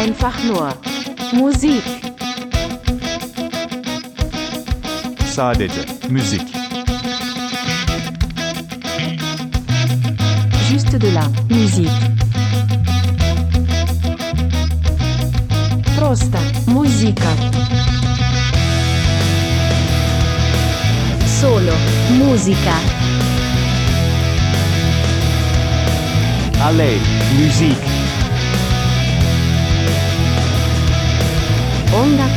Einfach nur Musik. Sadece müzik. Juste de la musique. Просто музыка. Solo musica. Alleen muziek. 音楽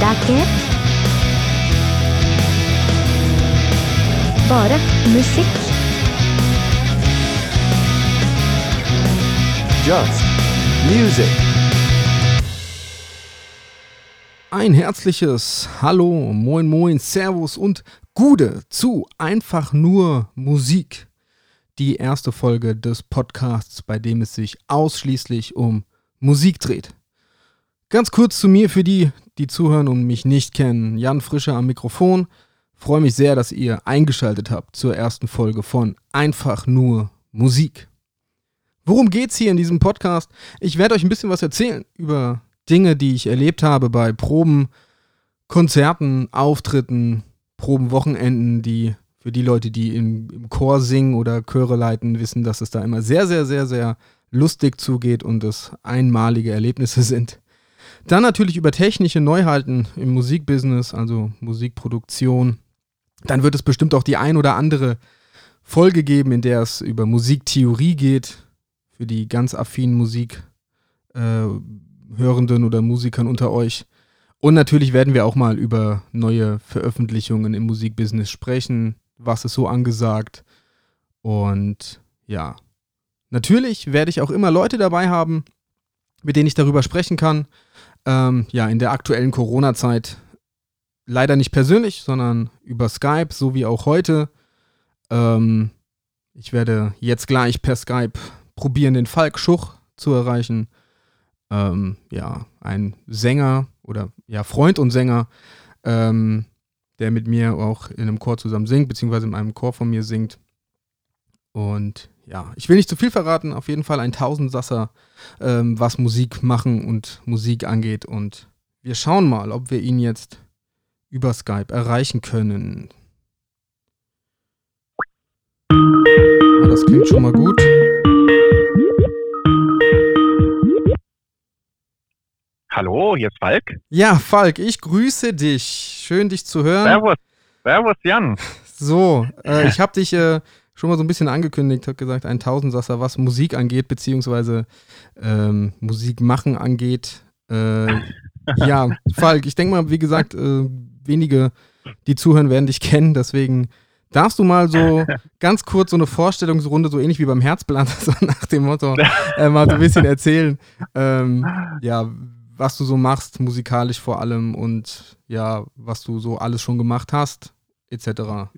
だけ Bara musik. Just music. Ein herzliches Hallo, Moin Moin, Servus und Gude zu Einfach nur Musik. Die erste Folge des Podcasts, bei dem es sich ausschließlich um Musik dreht. Ganz kurz zu mir für die, die zuhören und mich nicht kennen. Jan Frischer am Mikrofon. Freue mich sehr, dass ihr eingeschaltet habt zur ersten Folge von Einfach nur Musik. Worum geht's hier in diesem Podcast? Ich werde euch ein bisschen was erzählen über Dinge, die ich erlebt habe bei Proben, Konzerten, Auftritten, Probenwochenenden, die für die Leute, die im, im Chor singen oder Chöre leiten, wissen, dass es da immer sehr, sehr, sehr, sehr lustig zugeht und es einmalige Erlebnisse sind. Dann natürlich über technische Neuheiten im Musikbusiness, also Musikproduktion. Dann wird es bestimmt auch die ein oder andere Folge geben, in der es über Musiktheorie geht, für die ganz affinen Musikhörenden äh, oder Musikern unter euch. Und natürlich werden wir auch mal über neue Veröffentlichungen im Musikbusiness sprechen, was ist so angesagt. Und ja, natürlich werde ich auch immer Leute dabei haben, mit denen ich darüber sprechen kann. Ähm, ja, in der aktuellen Corona-Zeit leider nicht persönlich, sondern über Skype, so wie auch heute. Ähm, ich werde jetzt gleich per Skype probieren, den Falk Schuch zu erreichen. Ähm, ja, ein Sänger oder ja, Freund und Sänger, ähm, der mit mir auch in einem Chor zusammen singt, beziehungsweise in einem Chor von mir singt. Und ja, ich will nicht zu viel verraten, auf jeden Fall ein Tausendsasser, ähm, was Musik machen und Musik angeht. Und wir schauen mal, ob wir ihn jetzt über Skype erreichen können. Ja, das klingt schon mal gut. Hallo, hier ist Falk. Ja, Falk, ich grüße dich. Schön, dich zu hören. Servus. Servus, Jan. So, äh, ich habe dich äh, schon mal so ein bisschen angekündigt, habe gesagt, ein Tausendsasser, was Musik angeht, beziehungsweise ähm, Musik machen angeht. Äh, ja, Falk, ich denke mal, wie gesagt, äh, wenige, die zuhören, werden dich kennen, deswegen darfst du mal so ganz kurz so eine Vorstellungsrunde, so ähnlich wie beim Herzblatt, so nach dem Motto, äh, mal so ein bisschen erzählen. Ähm, ja, was du so machst, musikalisch vor allem und ja, was du so alles schon gemacht hast, etc.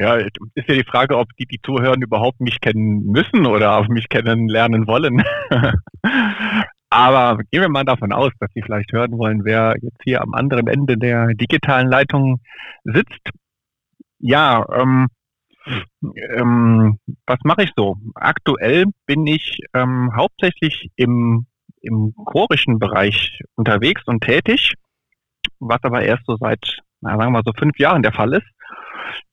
Ja, ist ja die Frage, ob die, die zuhören, überhaupt mich kennen müssen oder auf mich kennenlernen wollen. Aber gehen wir mal davon aus, dass Sie vielleicht hören wollen, wer jetzt hier am anderen Ende der digitalen Leitung sitzt. Ja, ähm, ähm, was mache ich so? Aktuell bin ich ähm, hauptsächlich im, im chorischen Bereich unterwegs und tätig, was aber erst so seit, na, sagen wir mal so fünf Jahren der Fall ist.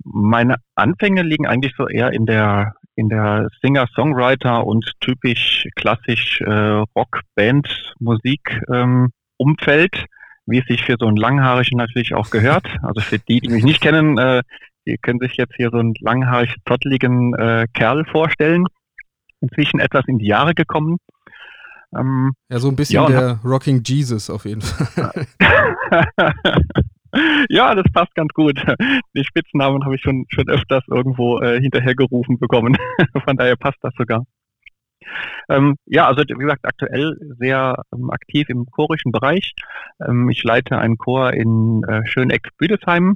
Meine Anfänge liegen eigentlich so eher in der in der Singer-Songwriter und typisch klassisch äh, Rock-Band-Musik ähm, Umfeld, wie es sich für so einen langhaarigen natürlich auch gehört. Also für die, die mich nicht kennen, äh, die können sich jetzt hier so einen langhaarig zotteligen äh, Kerl vorstellen. Inzwischen etwas in die Jahre gekommen. Ähm, ja, so ein bisschen ja, der Rocking Jesus auf jeden Fall. ja, das passt ganz gut. Den Spitznamen habe ich schon, schon öfters irgendwo äh, hinterhergerufen bekommen. Von daher passt das sogar. Ähm, ja, also wie gesagt, aktuell sehr ähm, aktiv im chorischen Bereich. Ähm, ich leite einen Chor in äh, Schöneck-Büdesheim,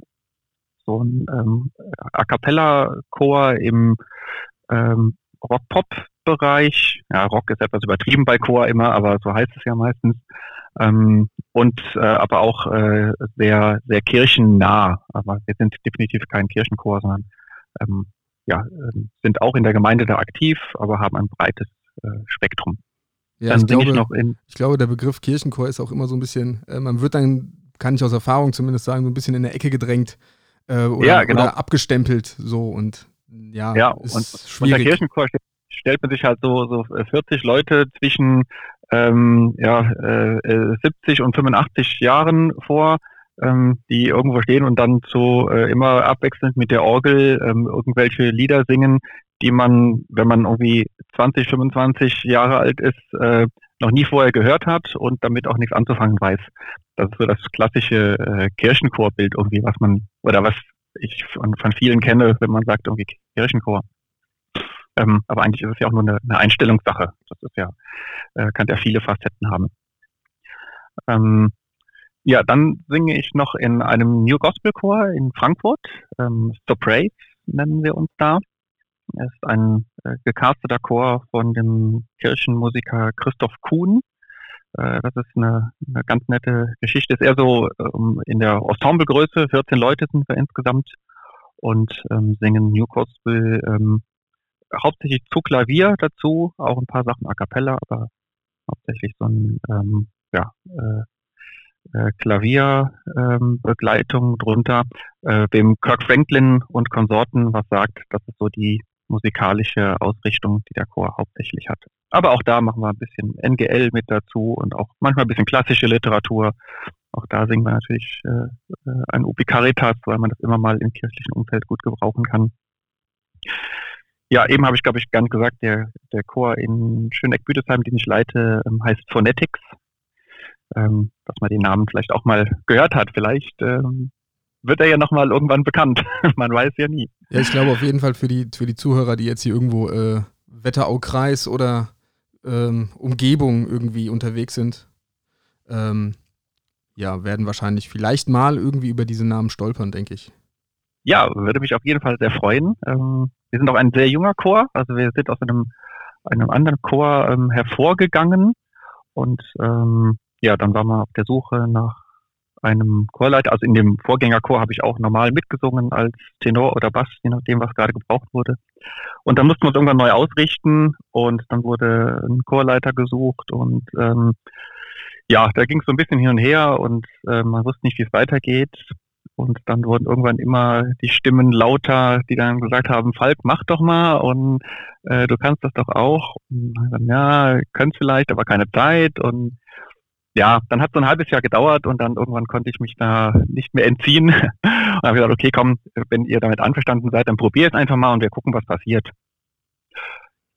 so ein ähm, A Cappella-Chor im ähm, Rock-Pop-Bereich. Ja, Rock ist etwas übertrieben bei Chor immer, aber so heißt es ja meistens. Ähm, und äh, aber auch äh, sehr, sehr kirchennah. Aber wir sind definitiv kein Kirchenchor, sondern ähm, ja, äh, sind auch in der Gemeinde da aktiv, aber haben ein breites äh, Spektrum. Ja, dann ich singe ich glaube, noch in, ich glaube, der Begriff Kirchenchor ist auch immer so ein bisschen, äh, man wird dann, kann ich aus Erfahrung zumindest sagen, so ein bisschen in der Ecke gedrängt äh, oder, Ja, genau. oder abgestempelt so und ja, Ja, ist und schwierig. Kirchenchor ste- stellt man sich halt so, so 40 Leute zwischen ähm, ja, äh, äh, 70 und 85 Jahren vor, ähm, die irgendwo stehen und dann so äh, immer abwechselnd mit der Orgel ähm, irgendwelche Lieder singen, die man, wenn man irgendwie 20, 25 Jahre alt ist, äh, noch nie vorher gehört hat und damit auch nichts anzufangen weiß. Das ist so das klassische äh, Kirchenchorbild irgendwie, was man, oder was ich von, von vielen kenne, wenn man sagt irgendwie Kirchenchor. Ähm, aber eigentlich ist es ja auch nur eine, eine Einstellungssache. Das ist ja, äh, kann ja viele Facetten haben. Ähm, ja, dann singe ich noch in einem New Gospel Chor in Frankfurt. Ähm, So Praise nennen wir uns da. Er ist ein äh, gecasteter Chor von dem Kirchenmusiker Christoph Kuhn. Äh, das ist eine, eine ganz nette Geschichte. Ist eher so ähm, in der Ensemblegröße. 14 Leute sind wir insgesamt und ähm, singen New Gospel ähm, hauptsächlich zu Klavier dazu, auch ein paar Sachen a cappella, aber hauptsächlich so ein ähm, ja, äh, äh, Klavierbegleitung ähm, drunter, äh, dem Kirk Franklin und Konsorten, was sagt, das ist so die musikalische Ausrichtung, die der Chor hauptsächlich hat. Aber auch da machen wir ein bisschen NGL mit dazu und auch manchmal ein bisschen klassische Literatur. Auch da singen wir natürlich äh, äh, ein Ubi Caritas, weil man das immer mal im kirchlichen Umfeld gut gebrauchen kann. Ja, eben habe ich, glaube ich, nicht gesagt, der, der Chor in Schöneck-Büdesheim, den ich leite, ähm, heißt Phonetics. Ähm, dass man den Namen vielleicht auch mal gehört hat. Vielleicht ähm, wird er ja nochmal irgendwann bekannt. man weiß ja nie. Ja, ich glaube auf jeden Fall für die, für die Zuhörer, die jetzt hier irgendwo äh, Wetteraukreis oder ähm, Umgebung irgendwie unterwegs sind, ähm, ja, werden wahrscheinlich vielleicht mal irgendwie über diese Namen stolpern, denke ich. Ja, würde mich auf jeden Fall sehr freuen. Ähm, wir sind auch ein sehr junger Chor, also wir sind aus einem, einem anderen Chor ähm, hervorgegangen und ähm, ja, dann waren wir auf der Suche nach einem Chorleiter. Also in dem Vorgängerchor habe ich auch normal mitgesungen als Tenor oder Bass, je nachdem, was gerade gebraucht wurde. Und dann mussten wir uns irgendwann neu ausrichten und dann wurde ein Chorleiter gesucht und ähm, ja, da ging es so ein bisschen hin und her und äh, man wusste nicht, wie es weitergeht. Und dann wurden irgendwann immer die Stimmen lauter, die dann gesagt haben, Falk, mach doch mal und äh, du kannst das doch auch. Und dann, ja, könnt vielleicht, aber keine Zeit. Und ja, dann hat es so ein halbes Jahr gedauert und dann irgendwann konnte ich mich da nicht mehr entziehen. Und habe gesagt, okay, komm, wenn ihr damit einverstanden seid, dann probier es einfach mal und wir gucken, was passiert.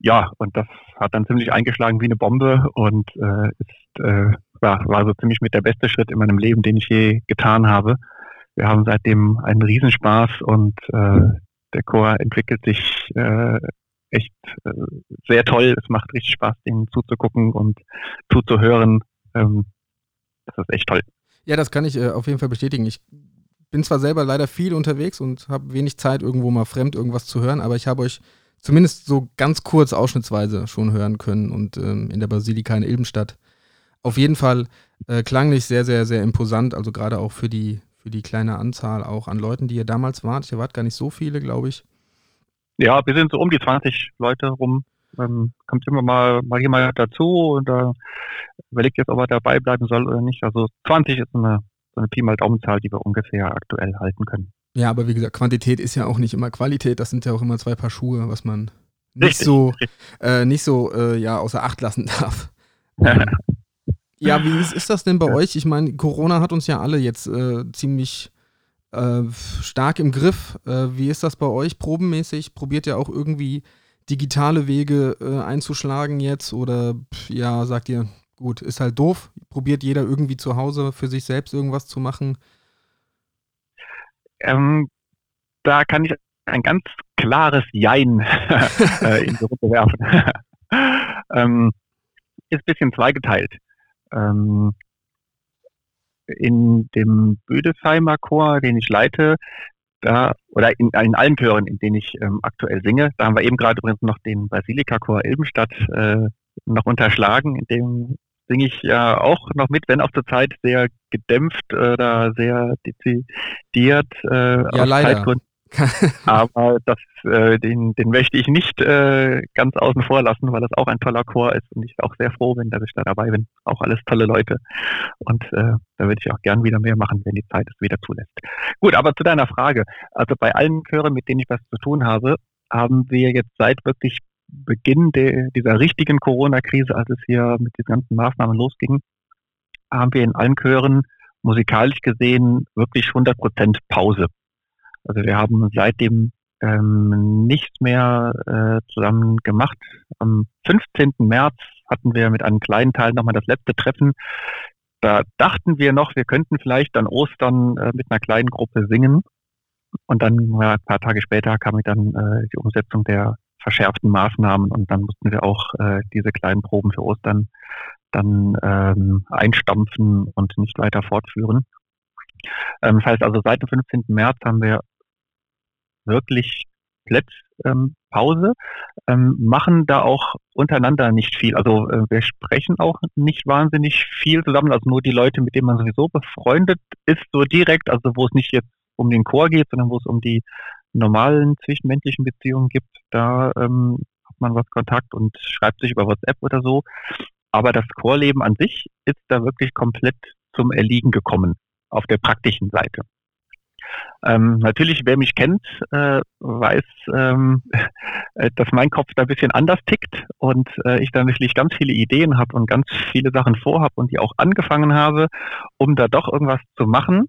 Ja, und das hat dann ziemlich eingeschlagen wie eine Bombe und äh, ist, äh, war, war so ziemlich mit der beste Schritt in meinem Leben, den ich je getan habe. Wir haben seitdem einen Riesenspaß und äh, der Chor entwickelt sich äh, echt äh, sehr toll. Es macht richtig Spaß, denen zuzugucken und zuzuhören. Ähm, das ist echt toll. Ja, das kann ich äh, auf jeden Fall bestätigen. Ich bin zwar selber leider viel unterwegs und habe wenig Zeit, irgendwo mal fremd irgendwas zu hören, aber ich habe euch zumindest so ganz kurz ausschnittsweise schon hören können und ähm, in der Basilika in Ilbenstadt. Auf jeden Fall äh, klanglich sehr, sehr, sehr imposant, also gerade auch für die, für die kleine Anzahl auch an Leuten, die ihr damals wart. Ihr wart gar nicht so viele, glaube ich. Ja, wir sind so um die 20 Leute rum. Ähm, kommt immer mal, mal jemand dazu und da überlegt jetzt, ob er dabei bleiben soll oder nicht. Also 20 ist eine, so eine Pi mal Daumenzahl, die wir ungefähr aktuell halten können. Ja, aber wie gesagt, Quantität ist ja auch nicht immer Qualität. Das sind ja auch immer zwei Paar Schuhe, was man nicht Richtig, so, richtig. äh, nicht so äh, ja, außer Acht lassen darf. Ja, wie ist, ist das denn bei euch? Ich meine, Corona hat uns ja alle jetzt äh, ziemlich äh, stark im Griff. Äh, wie ist das bei euch probenmäßig? Probiert ihr auch irgendwie digitale Wege äh, einzuschlagen jetzt? Oder pff, ja, sagt ihr, gut, ist halt doof. Probiert jeder irgendwie zu Hause für sich selbst irgendwas zu machen? Ähm, da kann ich ein ganz klares Jein äh, in die Runde werfen. ähm, ist ein bisschen zweigeteilt. Ähm, in dem Bödesheimer Chor, den ich leite, da, oder in, in allen Chören, in denen ich ähm, aktuell singe, da haben wir eben gerade übrigens noch den Basilika-Chor Ilbenstadt äh, noch unterschlagen, in dem singe ich ja auch noch mit, wenn auch zurzeit sehr gedämpft oder sehr dezidiert. Äh, Ja, aus leider. Zeitgründen. Aber das, äh, den, den möchte ich nicht äh, ganz außen vor lassen, weil das auch ein toller Chor ist und ich auch sehr froh bin, dass ich da dabei bin. Auch alles tolle Leute. Und äh, da würde ich auch gern wieder mehr machen, wenn die Zeit es wieder zulässt. Gut, aber zu deiner Frage. Also bei allen Chören, mit denen ich was zu tun habe, haben wir jetzt seit wirklich Beginn de, dieser richtigen Corona-Krise, als es hier mit den ganzen Maßnahmen losging, haben wir in allen Chören musikalisch gesehen wirklich 100 Prozent Pause. Also wir haben seitdem ähm, nichts mehr äh, zusammen gemacht. Am 15. März hatten wir mit einem kleinen Teil nochmal das letzte Treffen. Da dachten wir noch, wir könnten vielleicht an Ostern äh, mit einer kleinen Gruppe singen. Und dann ja, ein paar Tage später kam dann äh, die Umsetzung der verschärften Maßnahmen und dann mussten wir auch äh, diese kleinen Proben für Ostern dann ähm, einstampfen und nicht weiter fortführen. Ähm, das heißt also, seit dem 15. März haben wir wirklich ähm, Pause, ähm, machen da auch untereinander nicht viel. Also äh, wir sprechen auch nicht wahnsinnig viel zusammen, also nur die Leute, mit denen man sowieso befreundet ist, so direkt, also wo es nicht jetzt um den Chor geht, sondern wo es um die normalen zwischenmenschlichen Beziehungen gibt, da ähm, hat man was Kontakt und schreibt sich über WhatsApp oder so. Aber das Chorleben an sich ist da wirklich komplett zum Erliegen gekommen auf der praktischen Seite. Ähm, natürlich, wer mich kennt, äh, weiß, ähm, äh, dass mein Kopf da ein bisschen anders tickt und äh, ich da natürlich ganz viele Ideen habe und ganz viele Sachen vorhab und die auch angefangen habe, um da doch irgendwas zu machen.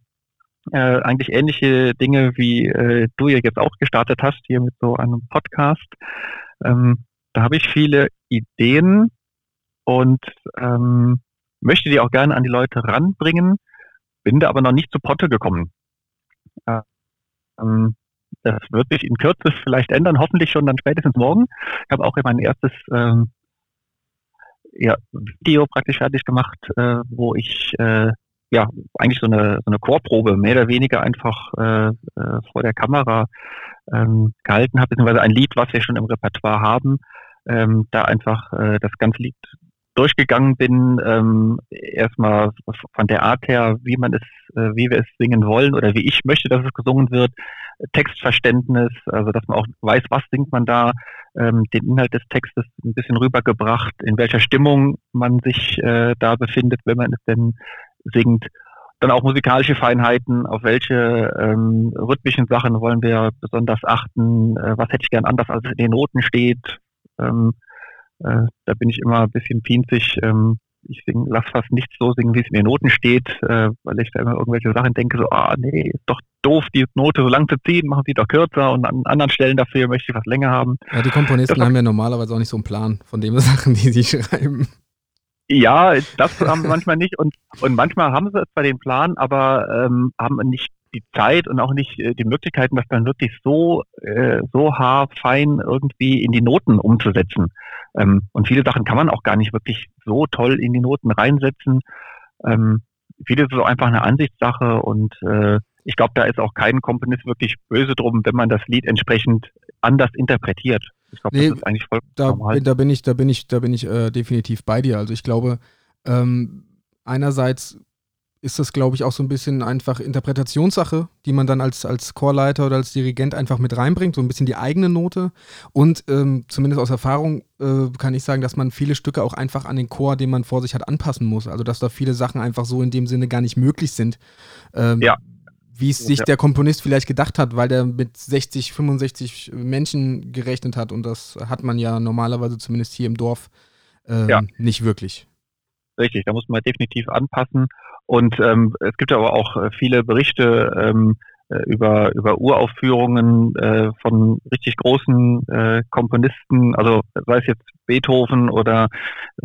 Äh, eigentlich ähnliche Dinge, wie äh, du ja jetzt auch gestartet hast, hier mit so einem Podcast. Ähm, da habe ich viele Ideen, und ähm, möchte die auch gerne an die Leute ranbringen, bin da aber noch nicht zu Potte gekommen. Ähm, das wird sich in Kürze vielleicht ändern, hoffentlich schon dann spätestens morgen. Ich habe auch mein erstes ähm, ja, Video praktisch fertig gemacht, äh, wo ich äh, ja eigentlich so eine, so eine Chorprobe mehr oder weniger einfach äh, äh, vor der Kamera ähm, gehalten habe, beziehungsweise ein Lied, was wir schon im Repertoire haben, ähm, da einfach äh, das ganze Lied durchgegangen bin, ähm, erstmal von der Art her, wie man es, äh, wie wir es singen wollen oder wie ich möchte, dass es gesungen wird, Textverständnis, also dass man auch weiß, was singt man da, ähm, den Inhalt des Textes ein bisschen rübergebracht, in welcher Stimmung man sich äh, da befindet, wenn man es denn singt. Dann auch musikalische Feinheiten, auf welche ähm, rhythmischen Sachen wollen wir besonders achten, äh, was hätte ich gern anders, als es in den Noten steht. Ähm, äh, da bin ich immer ein bisschen pinzig. Ähm, ich sing, lass fast nichts so singen, wie es in den Noten steht, äh, weil ich da immer irgendwelche Sachen denke, so, ah nee, ist doch doof, die Note so lang zu ziehen, machen sie doch kürzer und an anderen Stellen dafür möchte ich was länger haben. Ja, die Komponisten das haben ja normalerweise auch nicht so einen Plan von den Sachen, die sie schreiben. Ja, das haben sie manchmal nicht und, und manchmal haben sie zwar den Plan, aber ähm, haben nicht die Zeit und auch nicht äh, die Möglichkeiten, das dann wirklich so, äh, so haarfein irgendwie in die Noten umzusetzen. Ähm, und viele Sachen kann man auch gar nicht wirklich so toll in die Noten reinsetzen. Ähm, vieles ist auch einfach eine Ansichtssache und äh, ich glaube, da ist auch kein Komponist wirklich böse drum, wenn man das Lied entsprechend anders interpretiert. Ich glaube, nee, das ist eigentlich voll da, normal. Da bin ich, da bin ich, da bin ich äh, definitiv bei dir. Also ich glaube, ähm, einerseits ist das, glaube ich, auch so ein bisschen einfach Interpretationssache, die man dann als, als Chorleiter oder als Dirigent einfach mit reinbringt, so ein bisschen die eigene Note. Und ähm, zumindest aus Erfahrung äh, kann ich sagen, dass man viele Stücke auch einfach an den Chor, den man vor sich hat, anpassen muss. Also dass da viele Sachen einfach so in dem Sinne gar nicht möglich sind. Ähm, ja. Wie es sich ja. der Komponist vielleicht gedacht hat, weil der mit 60, 65 Menschen gerechnet hat. Und das hat man ja normalerweise zumindest hier im Dorf äh, ja. nicht wirklich. Richtig, da muss man definitiv anpassen. Und ähm, es gibt aber auch äh, viele Berichte ähm, äh, über, über Uraufführungen äh, von richtig großen äh, Komponisten, also sei es jetzt Beethoven oder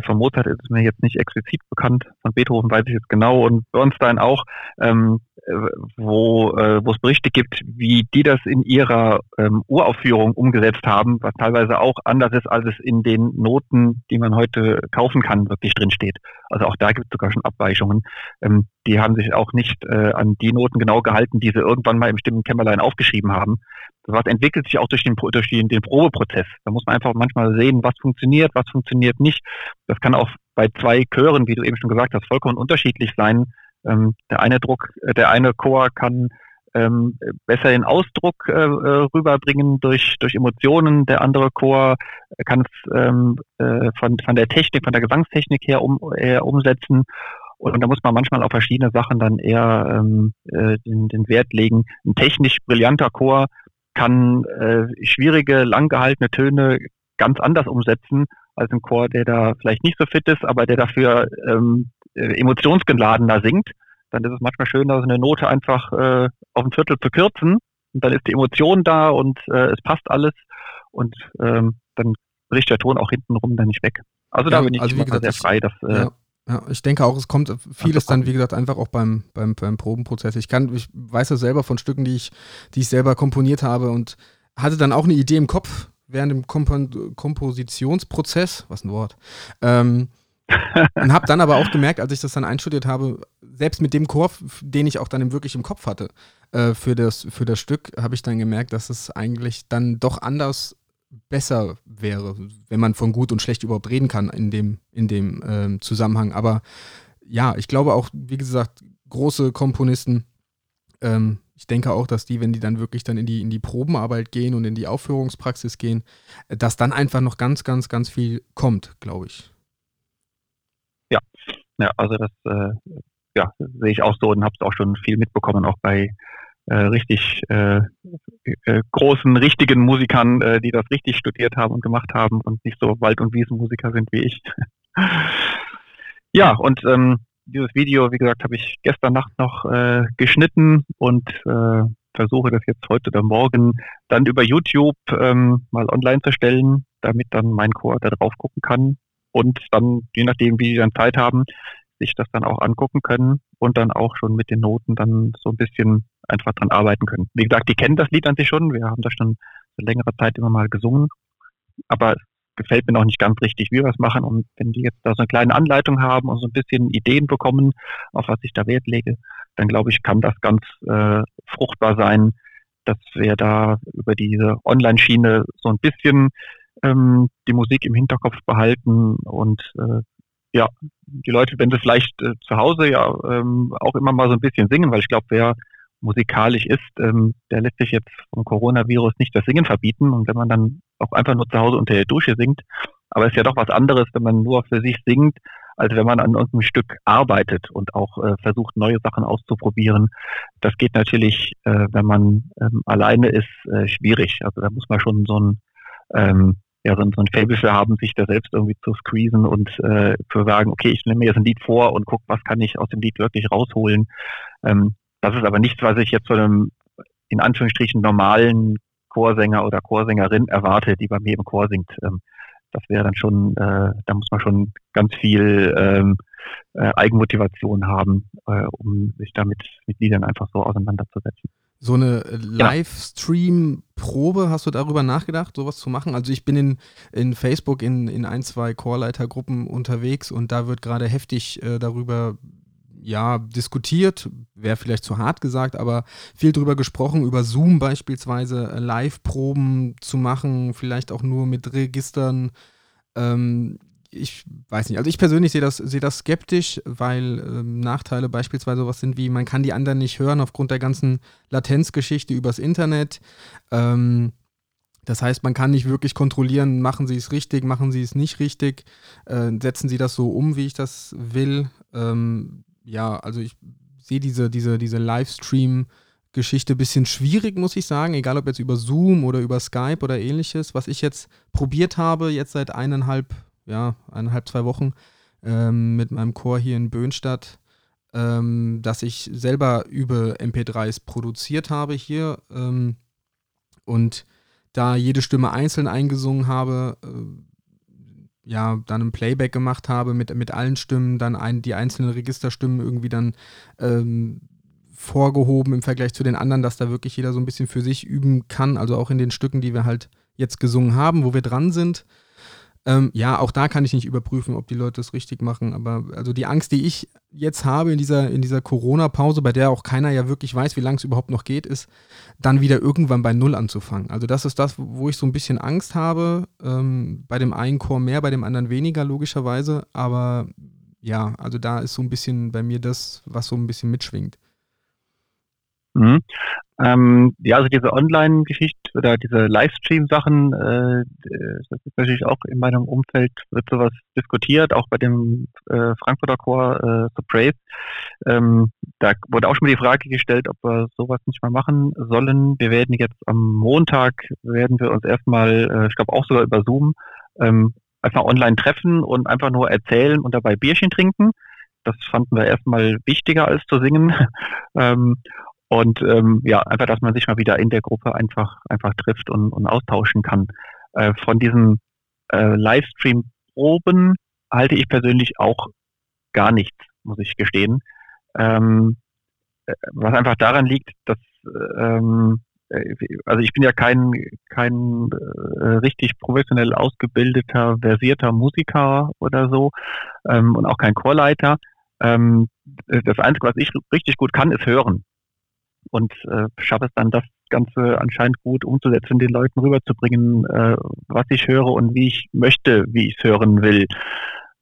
von Mozart ist es mir jetzt nicht explizit bekannt, von Beethoven weiß ich jetzt genau und Bernstein auch, ähm, äh, wo, äh, wo es Berichte gibt, wie die das in ihrer ähm, Uraufführung umgesetzt haben, was teilweise auch anders ist, als es in den Noten, die man heute kaufen kann, wirklich drinsteht. Also auch da gibt es sogar schon Abweichungen. Ähm, die haben sich auch nicht äh, an die Noten genau gehalten, die sie irgendwann mal im Stimmenkämmerlein aufgeschrieben haben. Was entwickelt sich auch durch den, durch den, den Probeprozess. Da muss man einfach manchmal sehen, was funktioniert, was funktioniert nicht. Das kann auch bei zwei Chören, wie du eben schon gesagt hast, vollkommen unterschiedlich sein. Ähm, der eine Druck, äh, der eine Chor kann ähm, besser den Ausdruck äh, äh, rüberbringen durch, durch Emotionen. Der andere Chor kann es ähm, äh, von, von der Technik, von der Gesangstechnik her, um, eher umsetzen. Und, da muss man manchmal auf verschiedene Sachen dann eher ähm, äh, den, den Wert legen. Ein technisch brillanter Chor kann äh, schwierige, langgehaltene Töne ganz anders umsetzen als ein Chor, der da vielleicht nicht so fit ist, aber der dafür ähm, äh, emotionsgeladener singt. Dann ist es manchmal schöner, so eine Note einfach äh, auf ein Viertel zu kürzen und dann ist die Emotion da und äh, es passt alles und ähm, dann bricht der Ton auch hintenrum dann nicht weg. Also da Ja, bin ich also gesagt, sehr frei, dass äh, Ja. Ja, ich denke auch, es kommt vieles dann, wie gesagt, einfach auch beim, beim, beim Probenprozess. Ich kann, ich weiß das selber von Stücken, die ich, die ich selber komponiert habe und hatte dann auch eine Idee im Kopf während dem Kompon Kompositionsprozess, was ein Wort, ähm, und habe dann aber auch gemerkt, als ich das dann einstudiert habe, selbst mit dem Chor, den ich auch dann wirklich im Kopf hatte äh, für, das, für das Stück, habe ich dann gemerkt, dass es eigentlich dann doch anders besser wäre, wenn man von gut und schlecht überhaupt reden kann in dem, in dem ähm, Zusammenhang. Aber ja, ich glaube auch, wie gesagt, große Komponisten, ähm, ich denke auch, dass die, wenn die dann wirklich dann in die, in die Probenarbeit gehen und in die Aufführungspraxis gehen, äh, dass dann einfach noch ganz, ganz, ganz viel kommt, glaube ich. Ja, also das äh, ja, sehe ich auch so und habe es auch schon viel mitbekommen, auch bei richtig äh, äh, großen, richtigen Musikern, äh, die das richtig studiert haben und gemacht haben und nicht so Wald- und Wiesenmusiker sind wie ich. ja, und ähm, dieses Video, wie gesagt, habe ich gestern Nacht noch äh, geschnitten und äh, versuche das jetzt heute oder morgen dann über YouTube ähm, mal online zu stellen, damit dann mein Chor da drauf gucken kann und dann, je nachdem, wie die dann Zeit haben, sich das dann auch angucken können und dann auch schon mit den Noten dann so ein bisschen einfach dran arbeiten können. Wie gesagt, die kennen das Lied an sich schon. Wir haben das schon seit längerer Zeit immer mal gesungen. Aber es gefällt mir noch nicht ganz richtig, wie wir es machen. Und wenn die jetzt da so eine kleine Anleitung haben und so ein bisschen Ideen bekommen, auf was ich da Wert lege, dann glaube ich, kann das ganz äh, fruchtbar sein, dass wir da über diese Online-Schiene so ein bisschen ähm, die Musik im Hinterkopf behalten und äh, ja, die Leute, wenn sie vielleicht äh, zu Hause ja ähm, auch immer mal so ein bisschen singen, weil ich glaube, wer musikalisch ist, ähm, der lässt sich jetzt vom Coronavirus nicht das Singen verbieten und wenn man dann auch einfach nur zu Hause unter der Dusche singt, aber es ist ja doch was anderes, wenn man nur für sich singt, als wenn man an irgendeinem Stück arbeitet und auch äh, versucht, neue Sachen auszuprobieren. Das geht natürlich, äh, wenn man ähm, alleine ist, äh, schwierig. Also da muss man schon so ein ähm, ja, so, ein- so ein Fable für haben, sich da selbst irgendwie zu squeezen und äh, zu sagen, okay, ich nehme mir jetzt ein Lied vor und guck, was kann ich aus dem Lied wirklich rausholen. Ähm, das ist aber nichts, was ich jetzt von einem, in Anführungsstrichen, normalen Chorsänger oder Chorsängerin erwarte, die bei mir im Chor singt. Ähm, das wäre dann schon, äh, da muss man schon ganz viel ähm, äh, Eigenmotivation haben, äh, um sich damit mit Liedern einfach so auseinanderzusetzen. So eine äh, Livestream-Probe, hast du darüber nachgedacht, sowas zu machen? Also ich bin in, in Facebook in, in ein, zwei Chorleitergruppen unterwegs und da wird gerade heftig äh, darüber ja, diskutiert, wäre vielleicht zu hart gesagt, aber viel darüber gesprochen, über Zoom beispielsweise äh, Live-Proben zu machen, vielleicht auch nur mit Registern. Ähm, ich weiß nicht, also ich persönlich sehe das, sehe das skeptisch, weil ähm, Nachteile beispielsweise was sind wie, man kann die anderen nicht hören aufgrund der ganzen Latenzgeschichte übers Internet. Ähm, das heißt, man kann nicht wirklich kontrollieren, machen sie es richtig, machen sie es nicht richtig, äh, setzen sie das so um, wie ich das will. Ähm, ja, also ich sehe diese, diese, diese Livestream-Geschichte ein bisschen schwierig, muss ich sagen, egal ob jetzt über Zoom oder über Skype oder ähnliches. Was ich jetzt probiert habe, jetzt seit eineinhalb, ja, eineinhalb, zwei Wochen ähm, mit meinem Chor hier in Böhnstadt, ähm, dass ich selber über MP3s produziert habe hier ähm, und da jede Stimme einzeln eingesungen habe, äh, ja, dann ein Playback gemacht habe mit, mit allen Stimmen, dann ein, die einzelnen Registerstimmen irgendwie dann ähm, vorgehoben im Vergleich zu den anderen, dass da wirklich jeder so ein bisschen für sich üben kann, also auch in den Stücken, die wir halt jetzt gesungen haben, wo wir dran sind. Ähm, ja, auch da kann ich nicht überprüfen, ob die Leute es richtig machen, aber also die Angst, die ich jetzt habe in dieser, in dieser Corona-Pause, bei der auch keiner ja wirklich weiß, wie lange es überhaupt noch geht, ist, dann wieder irgendwann bei Null anzufangen. Also das ist das, wo ich so ein bisschen Angst habe. Ähm, bei dem einen Chor mehr, bei dem anderen weniger, logischerweise. Aber ja, also da ist so ein bisschen bei mir das, was so ein bisschen mitschwingt. Mhm. Ähm, ja, also diese Online-Geschichte oder diese Livestream-Sachen, äh, das ist natürlich auch in meinem Umfeld, wird sowas diskutiert, auch bei dem äh, Frankfurter Chor äh, The Praise. Ähm, da wurde auch schon mal die Frage gestellt, ob wir sowas nicht mal machen sollen. Wir werden jetzt am Montag, werden wir uns erstmal, äh, ich glaube auch sogar über Zoom, ähm, einfach online treffen und einfach nur erzählen und dabei Bierchen trinken. Das fanden wir erstmal wichtiger als zu singen. ähm, und ähm, ja, einfach, dass man sich mal wieder in der Gruppe einfach, einfach trifft und, und austauschen kann. Äh, von diesen äh, Livestream-Proben halte ich persönlich auch gar nichts, muss ich gestehen. Ähm, äh, was einfach daran liegt, dass ähm, äh, also ich bin ja kein, kein äh, richtig professionell ausgebildeter, versierter Musiker oder so ähm, und auch kein Chorleiter. Ähm, das Einzige, was ich richtig gut kann, ist hören und äh, schaffe es dann, das Ganze anscheinend gut umzusetzen, den Leuten rüberzubringen, äh, was ich höre und wie ich möchte, wie ich es hören will.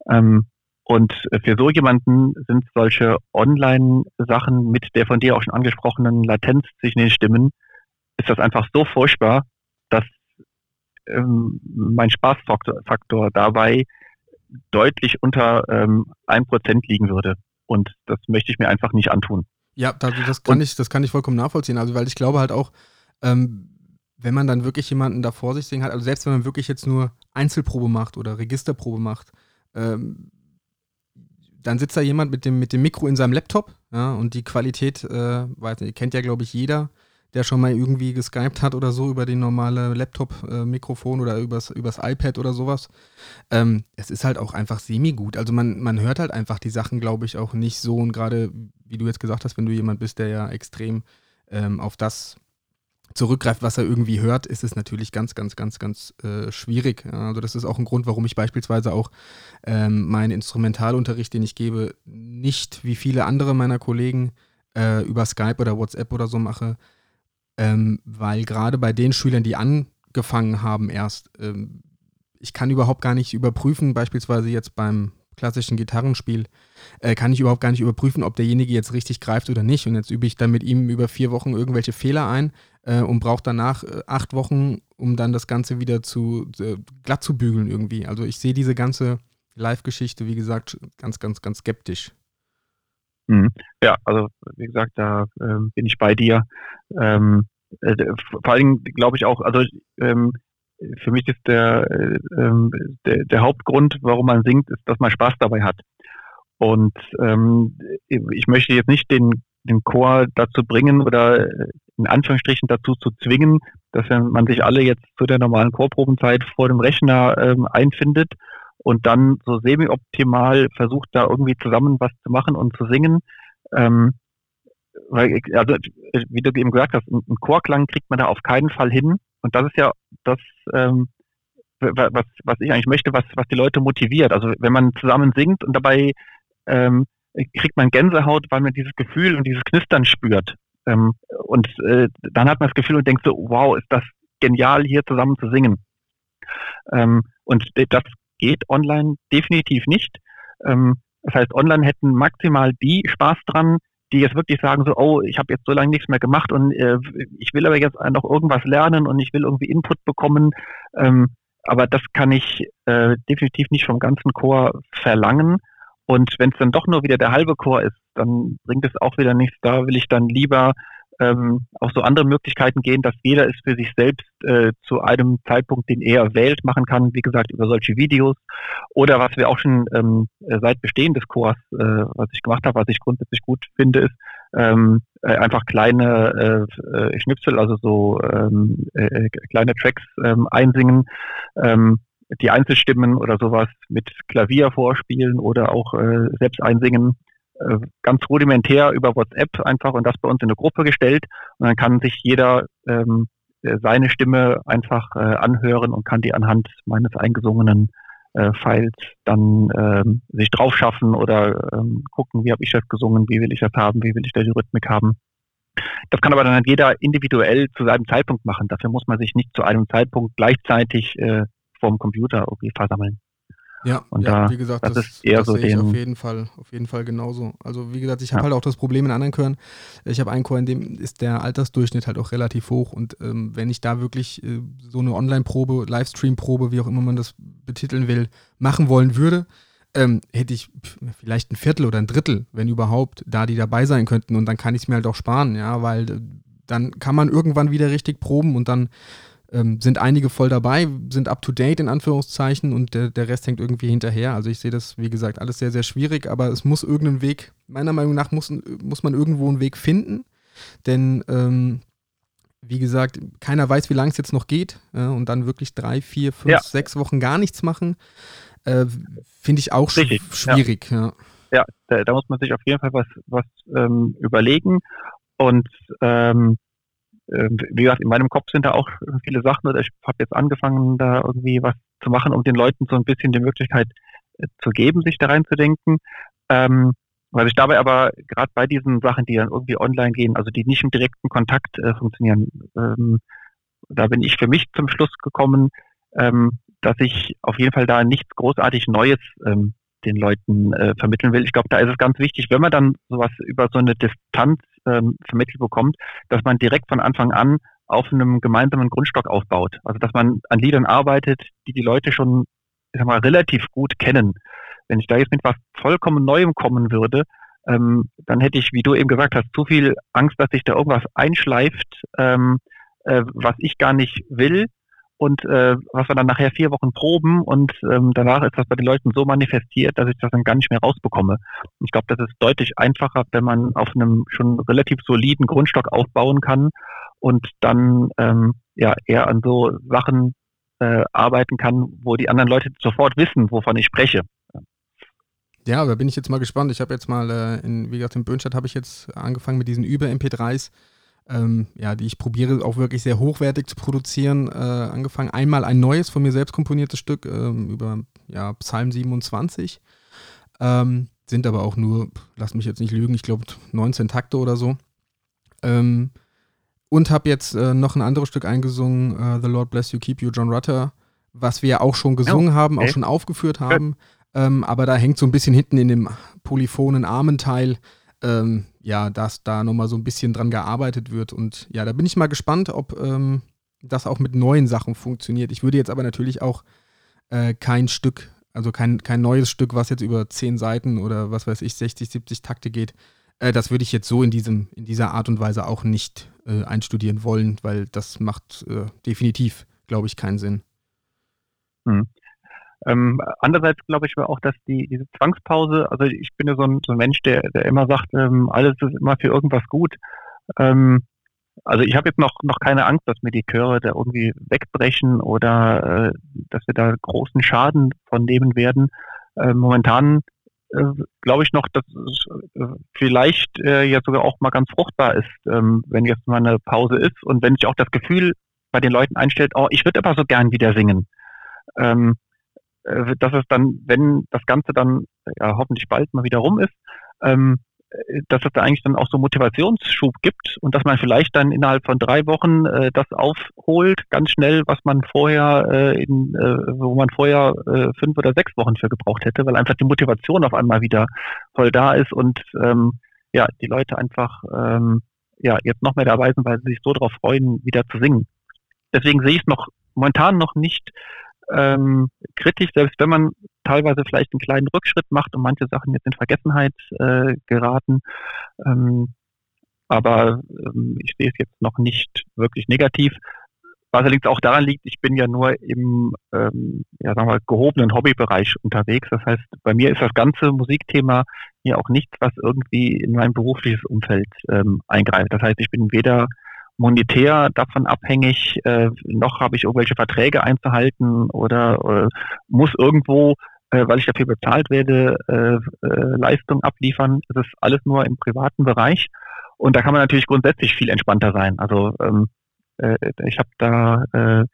Ähm, und für so jemanden sind solche Online-Sachen mit der von dir auch schon angesprochenen Latenz zwischen den Stimmen, ist das einfach so furchtbar, dass ähm, mein Spaßfaktor dabei deutlich unter ähm, 1% liegen würde. Und das möchte ich mir einfach nicht antun. Ja, das, kann ich, das kann ich vollkommen nachvollziehen. Also, weil ich glaube halt auch, ähm, wenn man dann wirklich jemanden da vor sich sehen hat, also selbst wenn man wirklich jetzt nur Einzelprobe macht oder Registerprobe macht, ähm, dann sitzt da jemand mit dem, mit dem Mikro in seinem Laptop, ja, und die Qualität, äh, weiß nicht, kennt ja, glaube ich, jeder, der schon mal irgendwie geskypt hat oder so über die normale Laptop-Mikrofon oder übers, übers iPad oder sowas. Ähm, es ist halt auch einfach semi-gut. Also man, man hört halt einfach die Sachen, glaube ich, auch nicht so. Und gerade, wie du jetzt gesagt hast, wenn du jemand bist, der ja extrem ähm, auf das zurückgreift, was er irgendwie hört, ist es natürlich ganz, ganz, ganz, ganz äh, schwierig. Also das ist auch ein Grund, warum ich beispielsweise auch ähm, meinen Instrumentalunterricht, den ich gebe, nicht wie viele andere meiner Kollegen äh, über Skype oder WhatsApp oder so mache, ähm, weil gerade bei den Schülern, die angefangen haben erst, ähm, ich kann überhaupt gar nicht überprüfen, beispielsweise jetzt beim klassischen Gitarrenspiel, äh, kann ich überhaupt gar nicht überprüfen, ob derjenige jetzt richtig greift oder nicht. Und jetzt übe ich dann mit ihm über vier Wochen irgendwelche Fehler ein äh, und brauche danach äh, acht Wochen, um dann das Ganze wieder zu äh, glatt zu bügeln irgendwie. Also ich sehe diese ganze Live-Geschichte, wie gesagt, ganz, ganz, ganz skeptisch. Mhm. Ja, also wie gesagt, da ähm, bin ich bei dir. Ähm, äh, vor allem glaube ich auch, also ähm, für mich ist der, äh, ähm, der, der Hauptgrund, warum man singt, ist, dass man Spaß dabei hat. Und ähm, ich möchte jetzt nicht den, den Chor dazu bringen oder in Anführungsstrichen dazu zu zwingen, dass man sich alle jetzt zu der normalen Chorprobenzeit vor dem Rechner ähm, einfindet und dann so semi-optimal versucht, da irgendwie zusammen was zu machen und zu singen. Ähm, weil, also, wie du eben gesagt hast, einen Chorklang kriegt man da auf keinen Fall hin. Und das ist ja das, ähm, was, was ich eigentlich möchte, was, was die Leute motiviert. Also wenn man zusammen singt und dabei ähm, kriegt man Gänsehaut, weil man dieses Gefühl und dieses Knistern spürt. Ähm, und äh, dann hat man das Gefühl und denkt so, wow, ist das genial, hier zusammen zu singen. Ähm, und das geht online definitiv nicht. Ähm, das heißt, online hätten maximal die Spaß dran, die jetzt wirklich sagen so, oh, ich habe jetzt so lange nichts mehr gemacht und äh, ich will aber jetzt noch irgendwas lernen und ich will irgendwie Input bekommen. Ähm, aber das kann ich äh, definitiv nicht vom ganzen Chor verlangen. Und wenn es dann doch nur wieder der halbe Chor ist, dann bringt es auch wieder nichts. Da will ich dann lieber ähm, auch so andere Möglichkeiten gehen, dass jeder es für sich selbst äh, zu einem Zeitpunkt, den er wählt, machen kann, wie gesagt, über solche Videos. Oder was wir auch schon ähm, seit Bestehen des Chors, äh, was ich gemacht habe, was ich grundsätzlich gut finde, ist ähm, äh, einfach kleine äh, äh Schnipsel, also so ähm, äh, kleine Tracks ähm, einsingen. Ähm, die Einzelstimmen oder sowas mit Klavier vorspielen oder auch äh, selbst einsingen äh, ganz rudimentär über WhatsApp einfach und das bei uns in eine Gruppe gestellt. Und dann kann sich jeder ähm, äh, seine Stimme einfach äh, anhören und kann die anhand meines eingesungenen äh, Files dann ähm, sich drauf schaffen oder ähm, gucken, wie habe ich das gesungen, wie will ich das haben, wie will ich da die Rhythmik haben. Das kann aber dann jeder individuell zu seinem Zeitpunkt machen. Dafür muss man sich nicht zu einem Zeitpunkt gleichzeitig äh, vorm Computer irgendwie versammeln. Ja, Und ja da- wie gesagt, das das, ist eher das so sehe ich auf jeden Fall, auf jeden Fall genauso. Also wie gesagt, ich habe Ja. halt auch das Problem in anderen Chören. Ich habe einen Chor, in dem ist der Altersdurchschnitt halt auch relativ hoch und ähm, wenn ich da wirklich äh, so eine Online-Probe, Livestream-Probe, wie auch immer man das betiteln will, machen wollen würde, ähm, hätte ich vielleicht ein Viertel oder ein Drittel, wenn überhaupt, da die dabei sein könnten und dann kann ich es mir halt auch sparen, ja, weil äh, dann kann man irgendwann wieder richtig proben und dann ähm, sind einige voll dabei, sind up to date in Anführungszeichen und der, der Rest hängt irgendwie hinterher. Also ich sehe das, wie gesagt, alles sehr, sehr schwierig, aber es muss irgendeinen Weg, meiner Meinung nach muss, muss man irgendwo einen Weg finden, denn ähm, wie gesagt, keiner weiß, wie lange es jetzt noch geht ja, und dann wirklich drei, vier, fünf, Ja. sechs Wochen gar nichts machen, äh, finde ich auch Richtig, ja. schwierig. Ja. ja, da, da muss man sich auf jeden Fall was, was ähm, überlegen. Und ähm, wie gesagt, in meinem Kopf sind da auch viele Sachen. Oder ich habe jetzt angefangen, da irgendwie was zu machen, um den Leuten so ein bisschen die Möglichkeit äh, zu geben, sich da reinzudenken. Ähm, was ich dabei aber gerade bei diesen Sachen, die dann irgendwie online gehen, also die nicht im direkten Kontakt äh, funktionieren, ähm, da bin ich für mich zum Schluss gekommen, ähm, dass ich auf jeden Fall da nichts großartig Neues ähm, den Leuten äh, vermitteln will. Ich glaube, da ist es ganz wichtig, wenn man dann sowas über so eine Distanz ähm, vermittelt bekommt, dass man direkt von Anfang an auf einem gemeinsamen Grundstock aufbaut. Also dass man an Liedern arbeitet, die die Leute schon, ich sag mal, relativ gut kennen. Wenn ich da jetzt mit was vollkommen Neuem kommen würde, ähm, dann hätte ich, wie du eben gesagt hast, zu viel Angst, dass sich da irgendwas einschleift, ähm, äh, was ich gar nicht will und äh, was wir dann nachher vier Wochen proben und ähm, danach ist das bei den Leuten so manifestiert, dass ich das dann gar nicht mehr rausbekomme. Ich glaube, das ist deutlich einfacher, wenn man auf einem schon relativ soliden Grundstock aufbauen kann und dann ähm, ja eher an so Sachen äh, arbeiten kann, wo die anderen Leute sofort wissen, wovon ich spreche. Ja, da bin ich jetzt mal gespannt. Ich habe jetzt mal, äh, in, wie gesagt, in Böhnstadt habe ich jetzt angefangen mit diesen Über-MP3s, ähm, ja, die ich probiere auch wirklich sehr hochwertig zu produzieren. Äh, angefangen einmal ein neues von mir selbst komponiertes Stück ähm, über ja, Psalm 27. Ähm, sind aber auch nur, lass mich jetzt nicht lügen, ich glaube 19 Takte oder so. Ähm, und habe jetzt äh, noch ein anderes Stück eingesungen, äh, The Lord Bless You, Keep You, John Rutter, was wir auch schon gesungen haben, auch okay. schon aufgeführt haben. Ähm, aber da hängt so ein bisschen hinten in dem polyphonen Armenteil, ähm, ja, dass da nochmal so ein bisschen dran gearbeitet wird. Und ja, da bin ich mal gespannt, ob ähm, das auch mit neuen Sachen funktioniert. Ich würde jetzt aber natürlich auch äh, kein Stück, also kein, kein neues Stück, was jetzt über 10 Seiten oder was weiß ich, 60, 70 Takte geht, äh, das würde ich jetzt so in, diesem, in dieser Art und Weise auch nicht äh, einstudieren wollen, weil das macht äh, definitiv, glaube ich, keinen Sinn. Ähm, andererseits glaube ich aber auch, dass die diese Zwangspause, also ich bin ja so ein, so ein Mensch, der, der immer sagt, ähm, alles ist immer für irgendwas gut. Ähm, also ich habe jetzt noch noch keine Angst, dass mir die Chöre da irgendwie wegbrechen oder äh, dass wir da großen Schaden von nehmen werden. Äh, momentan äh, glaube ich noch, dass es äh, vielleicht äh, ja sogar auch mal ganz fruchtbar ist, ähm, wenn jetzt mal eine Pause ist und wenn sich auch das Gefühl bei den Leuten einstellt, oh, ich würde aber so gern wieder singen. Ähm, äh, dass es dann, wenn das Ganze dann ja, hoffentlich bald mal wieder rum ist, ähm, äh, dass es da eigentlich dann auch so Motivationsschub gibt und dass man vielleicht dann innerhalb von drei Wochen äh, das aufholt, ganz schnell, was man vorher, äh, in, äh, wo man vorher äh, fünf oder sechs Wochen für gebraucht hätte, weil einfach die Motivation auf einmal wieder voll da ist und ähm, ja, die Leute einfach ähm, ja, jetzt noch mehr dabei sind, weil sie sich so darauf freuen, wieder zu singen. Deswegen sehe ich es noch momentan noch nicht ähm, kritisch, selbst wenn man teilweise vielleicht einen kleinen Rückschritt macht und manche Sachen jetzt in Vergessenheit äh, geraten. Ähm, aber ähm, ich sehe es jetzt noch nicht wirklich negativ. Was allerdings auch daran liegt, ich bin ja nur im ähm, ja, sagen wir, gehobenen Hobbybereich unterwegs. Das heißt, bei mir ist das ganze Musikthema hier auch nichts, was irgendwie in mein berufliches Umfeld ähm, eingreift. Das heißt, ich bin weder monetär davon abhängig, äh, noch habe ich irgendwelche Verträge einzuhalten oder, oder muss irgendwo, äh, weil ich dafür bezahlt werde, äh, äh, Leistung abliefern. Das ist alles nur im privaten Bereich. Und da kann man natürlich grundsätzlich viel entspannter sein. Also ähm, äh, ich habe da äh,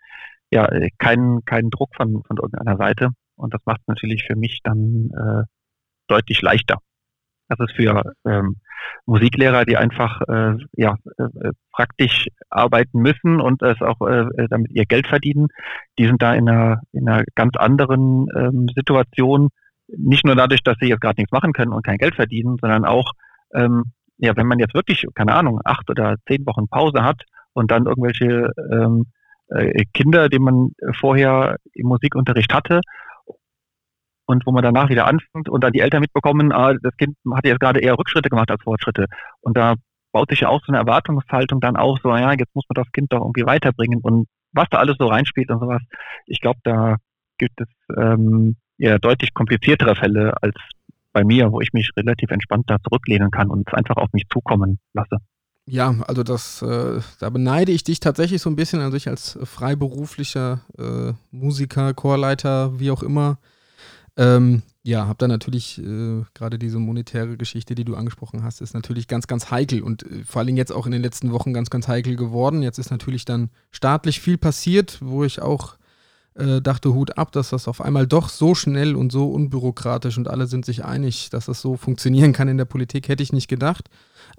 ja keinen keinen Druck von, von irgendeiner Seite und das macht es natürlich für mich dann äh, deutlich leichter. Das ist für ähm, Musiklehrer, die einfach äh, ja, äh, praktisch arbeiten müssen und es auch äh, damit ihr Geld verdienen. Die sind da in einer, in einer ganz anderen ähm, Situation. Nicht nur dadurch, dass sie jetzt gerade nichts machen können und kein Geld verdienen, sondern auch, ähm, ja, wenn man jetzt wirklich, keine Ahnung, acht oder zehn Wochen Pause hat und dann irgendwelche ähm, äh, Kinder, die man vorher im Musikunterricht hatte und wo man danach wieder anfängt und dann die Eltern mitbekommen, ah, das Kind hat jetzt gerade eher Rückschritte gemacht als Fortschritte. Und da baut sich ja auch so eine Erwartungshaltung dann auf, so, ja, jetzt muss man das Kind doch irgendwie weiterbringen und was da alles so reinspielt und sowas. Ich glaube, da gibt es ähm, ja deutlich kompliziertere Fälle als bei mir, wo ich mich relativ entspannt da zurücklehnen kann und es einfach auf mich zukommen lasse. Ja, also das, äh, da beneide ich dich tatsächlich so ein bisschen, also ich als freiberuflicher äh, Musiker, Chorleiter, wie auch immer, ähm, ja, habe da natürlich äh, gerade diese monetäre Geschichte, die du angesprochen hast, ist natürlich ganz, ganz heikel und äh, vor Dingen jetzt auch in den letzten Wochen ganz, ganz heikel geworden. Jetzt ist natürlich dann staatlich viel passiert, wo ich auch äh, dachte, Hut ab, dass das auf einmal doch so schnell und so unbürokratisch und alle sind sich einig, dass das so funktionieren kann in der Politik, hätte ich nicht gedacht.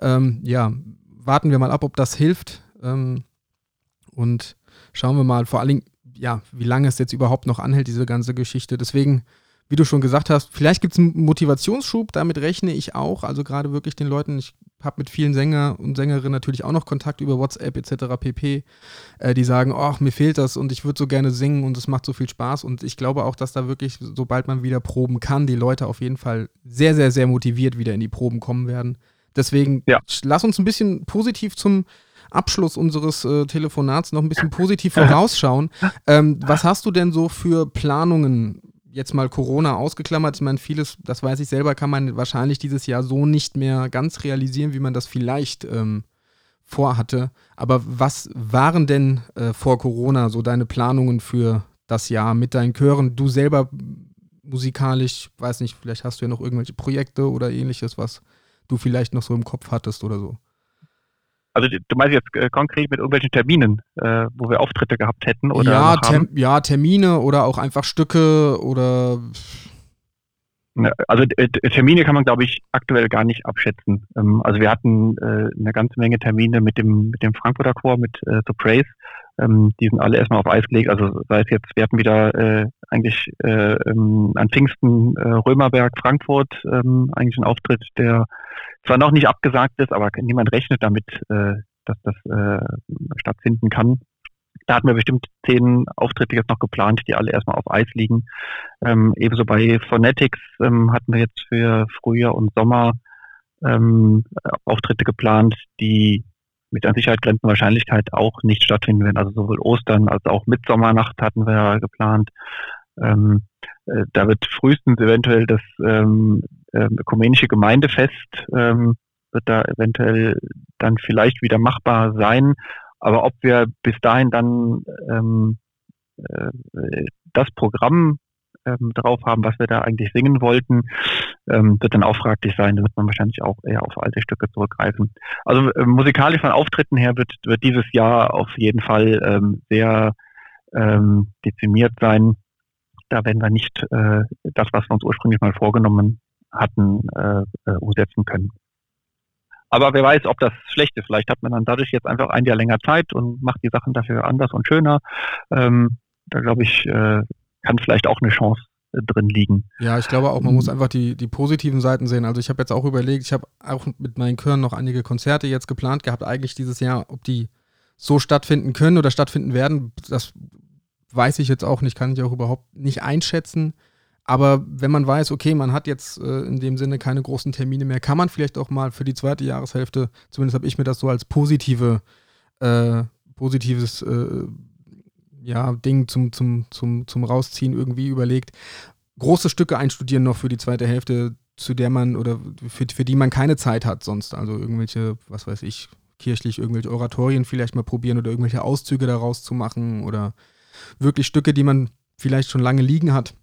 Ähm, ja, warten wir mal ab, ob das hilft. Ähm, und schauen wir mal, vor allen Dingen, ja, wie lange es jetzt überhaupt noch anhält, diese ganze Geschichte. Deswegen wie du schon gesagt hast, vielleicht gibt es einen Motivationsschub, damit rechne ich auch. Also gerade wirklich den Leuten, ich habe mit vielen Sänger und Sängerinnen natürlich auch noch Kontakt über WhatsApp etc. pp, äh, die sagen, ach, mir fehlt das und ich würde so gerne singen und es macht so viel Spaß. Und ich glaube auch, dass da wirklich, sobald man wieder proben kann, die Leute auf jeden Fall sehr, sehr, sehr motiviert wieder in die Proben kommen werden. Deswegen ja. lass uns ein bisschen positiv zum Abschluss unseres äh, Telefonats noch ein bisschen positiv vorausschauen. Ähm, was hast du denn so für Planungen jetzt mal Corona ausgeklammert, ich meine, vieles, das weiß ich selber, kann man wahrscheinlich dieses Jahr so nicht mehr ganz realisieren, wie man das vielleicht ähm, vorhatte. Aber was waren denn äh, vor Corona so deine Planungen für das Jahr mit deinen Chören? Du selber musikalisch, weiß nicht, vielleicht hast du ja noch irgendwelche Projekte oder ähnliches, was du vielleicht noch so im Kopf hattest oder so. Also du meinst jetzt äh, konkret mit irgendwelchen Terminen, äh, wo wir Auftritte gehabt hätten oder ja, Term ja, Termine oder auch einfach Stücke oder also äh, Termine kann man, glaube ich, aktuell gar nicht abschätzen. Ähm, also wir hatten äh, eine ganze Menge Termine mit dem mit dem Frankfurter Chor, mit äh, The Praise. Ähm, die sind alle erstmal auf Eis gelegt. Also sei es jetzt, wir hatten wieder äh, eigentlich äh, ähm, an Pfingsten äh, Römerberg, Frankfurt, eigentlich ein Auftritt, der zwar noch nicht abgesagt ist, aber niemand rechnet damit, äh, dass das äh, stattfinden kann. Da hatten wir bestimmt zehn Auftritte jetzt noch geplant, die alle erstmal auf Eis liegen. Ähm, ebenso bei Phonetics ähm, hatten wir jetzt für Frühjahr und Sommer ähm, Auftritte geplant, die mit an Sicherheit grenzender Wahrscheinlichkeit auch nicht stattfinden werden. Also sowohl Ostern als auch Mitsommernacht hatten wir geplant. Ähm, äh, da wird frühestens eventuell das ähm, äh, ökumenische Gemeindefest ähm, wird da eventuell dann vielleicht wieder machbar sein. Aber ob wir bis dahin dann ähm, äh, das Programm ähm, drauf haben, was wir da eigentlich singen wollten, ähm, wird dann auch fraglich sein. Da wird man wahrscheinlich auch eher auf alte Stücke zurückgreifen. Also äh, musikalisch von Auftritten her wird, wird dieses Jahr auf jeden Fall ähm, sehr ähm, dezimiert sein. Da werden wir nicht äh, das, was wir uns ursprünglich mal vorgenommen hatten, äh, äh, umsetzen können. Aber wer weiß, ob das schlecht ist. Vielleicht hat man dann dadurch jetzt einfach ein Jahr länger Zeit und macht die Sachen dafür anders und schöner. Ähm, da glaube ich, äh, kann vielleicht auch eine Chance äh, drin liegen. Ja, ich glaube auch, man muss einfach die, die positiven Seiten sehen. Also ich habe jetzt auch überlegt, ich habe auch mit meinen Chören noch einige Konzerte jetzt geplant gehabt, eigentlich dieses Jahr, ob die so stattfinden können oder stattfinden werden, das weiß ich jetzt auch nicht, kann ich auch überhaupt nicht einschätzen. Aber wenn man weiß, okay, man hat jetzt äh, in dem Sinne keine großen Termine mehr, kann man vielleicht auch mal für die zweite Jahreshälfte, zumindest habe ich mir das so als positive, äh, positives äh, ja, Ding zum, zum, zum, zum Rausziehen irgendwie überlegt, große Stücke einstudieren noch für die zweite Hälfte, zu der man oder für, für die man keine Zeit hat sonst. Also irgendwelche, was weiß ich, kirchlich irgendwelche Oratorien vielleicht mal probieren oder irgendwelche Auszüge daraus zu machen oder wirklich Stücke, die man vielleicht schon lange liegen hat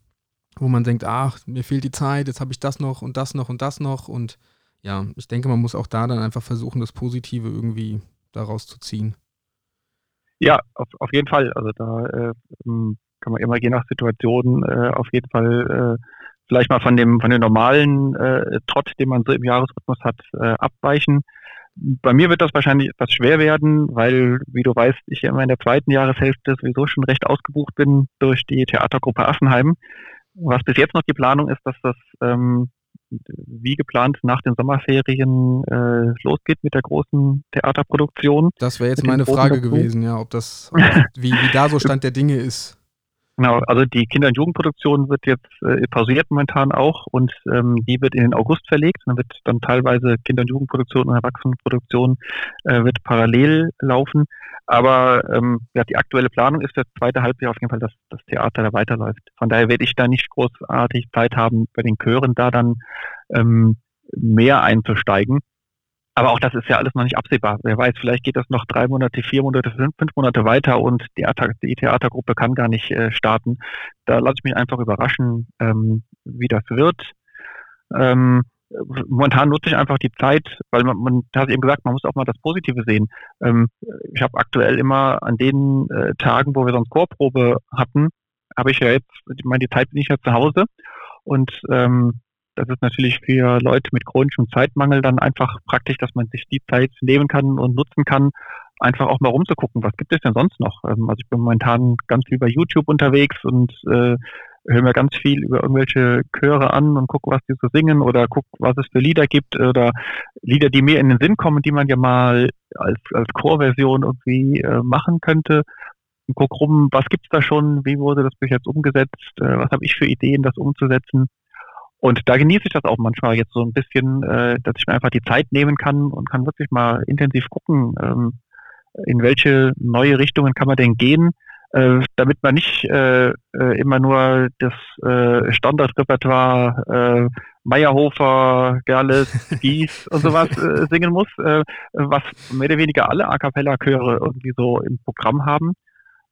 wo man denkt, ach, mir fehlt die Zeit, jetzt habe ich das noch und das noch und das noch. Und ja, ich denke, man muss auch da dann einfach versuchen, das Positive irgendwie daraus zu ziehen. Ja, auf, auf jeden Fall. Also da äh, kann man immer je nach Situation äh, auf jeden Fall vielleicht mal von dem, von dem normalen äh, Trott, den man so im Jahresrhythmus hat, äh, abweichen. Bei mir wird das wahrscheinlich etwas schwer werden, weil, wie du weißt, ich immer in der zweiten Jahreshälfte sowieso schon recht ausgebucht bin durch die Theatergruppe Assenheim. Was bis jetzt noch die Planung ist, dass das ähm, wie geplant nach den Sommerferien äh, losgeht mit der großen Theaterproduktion. Das wäre jetzt meine Frage dazu. gewesen, ja, ob das, wie, wie da so Stand der Dinge ist. Genau, also die Kinder- und Jugendproduktion wird jetzt äh, pausiert momentan auch und ähm, die wird in den August verlegt. Dann wird dann teilweise Kinder- und Jugendproduktion und Erwachsenenproduktion äh, wird parallel laufen. Aber ähm, ja, die aktuelle Planung ist das zweite Halbjahr auf jeden Fall, dass das Theater da weiterläuft. Von daher werde ich da nicht großartig Zeit haben, bei den Chören da dann ähm, mehr einzusteigen. Aber auch das ist ja alles noch nicht absehbar. Wer weiß, vielleicht geht das noch drei Monate, vier Monate, fünf, Monate weiter und die, die Theatergruppe kann gar nicht äh, starten. Da lasse ich mich einfach überraschen, ähm, wie das wird. Ähm, momentan nutze ich einfach die Zeit, weil man, man hat eben gesagt, man muss auch mal das Positive sehen. Ähm, ich habe aktuell immer an den äh, Tagen, wo wir sonst Chorprobe hatten, habe ich ja jetzt, ich meine, die Zeit bin ich ja zu Hause und ähm, das ist natürlich für Leute mit chronischem Zeitmangel dann einfach praktisch, dass man sich die Zeit nehmen kann und nutzen kann, einfach auch mal rumzugucken, was gibt es denn sonst noch? Ähm, also ich bin momentan ganz viel bei YouTube unterwegs und äh, höre mir ganz viel über irgendwelche Chöre an und gucke, was die so singen oder gucke, was es für Lieder gibt oder Lieder, die mir in den Sinn kommen, die man ja mal als, als Chorversion irgendwie äh, machen könnte. Und guck rum, was gibt's da schon, wie wurde das bis jetzt umgesetzt, äh, was habe ich für Ideen, das umzusetzen. Und da genieße ich das auch manchmal jetzt so ein bisschen, äh, dass ich mir einfach die Zeit nehmen kann und kann wirklich mal intensiv gucken, ähm, in welche neue Richtungen kann man denn gehen, äh, damit man nicht äh, äh, immer nur das äh, Standardrepertoire äh, Meyerhofer, Gerles, Gies und sowas äh, singen muss, äh, was mehr oder weniger alle A cappella-Chöre irgendwie so im Programm haben.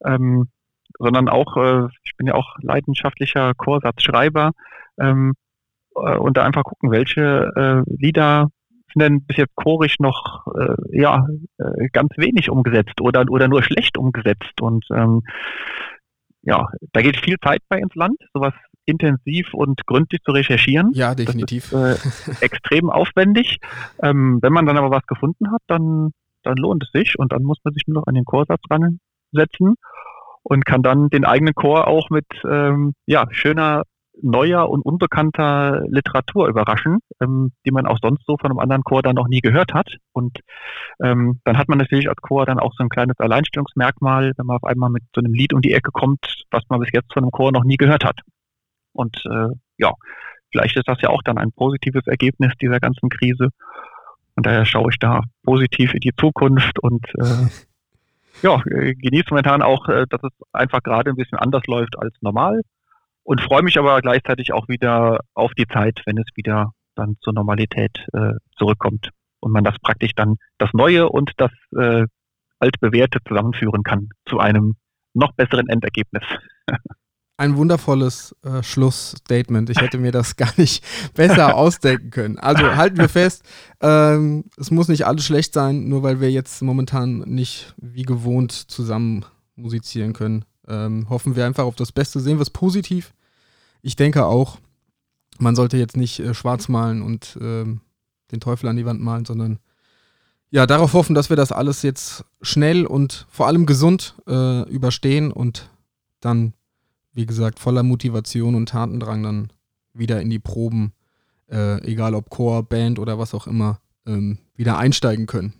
Ähm, sondern auch, äh, ich bin ja auch leidenschaftlicher Chorsatzschreiber, ähm, äh, und da einfach gucken, welche äh, Lieder sind denn bis jetzt chorisch noch äh, ja äh, ganz wenig umgesetzt oder oder nur schlecht umgesetzt und ähm, ja, da geht viel Zeit bei ins Land, sowas intensiv und gründlich zu recherchieren. Ja, definitiv. Das ist äh, extrem aufwendig. Ähm, wenn man dann aber was gefunden hat, dann, dann lohnt es sich und dann muss man sich nur noch an den Chorsatz ransetzen und kann dann den eigenen Chor auch mit ähm, ja, schöner neuer und unbekannter Literatur überraschen, ähm, die man auch sonst so von einem anderen Chor dann noch nie gehört hat. Und ähm, dann hat man natürlich als Chor dann auch so ein kleines Alleinstellungsmerkmal, wenn man auf einmal mit so einem Lied um die Ecke kommt, was man bis jetzt von einem Chor noch nie gehört hat. Und äh, ja, vielleicht ist das ja auch dann ein positives Ergebnis dieser ganzen Krise. Und daher schaue ich da positiv in die Zukunft und äh, ja, äh, genieße momentan auch, äh, dass es einfach gerade ein bisschen anders läuft als normal und freue mich aber gleichzeitig auch wieder auf die Zeit, wenn es wieder dann zur Normalität äh, zurückkommt und man das praktisch dann das Neue und das äh, altbewährte zusammenführen kann zu einem noch besseren Endergebnis. Ein wundervolles äh, Schlussstatement. Ich hätte mir das gar nicht besser ausdenken können. Also halten wir fest, ähm, es muss nicht alles schlecht sein, nur weil wir jetzt momentan nicht wie gewohnt zusammen musizieren können. Ähm, hoffen wir einfach auf das Beste, sehen wir es positiv. Ich denke auch, man sollte jetzt nicht äh, schwarz malen und ähm, den Teufel an die Wand malen, sondern ja, darauf hoffen, dass wir das alles jetzt schnell und vor allem gesund äh, überstehen und dann, wie gesagt, voller Motivation und Tatendrang dann wieder in die Proben, äh, egal ob Chor, Band oder was auch immer, ähm, wieder einsteigen können.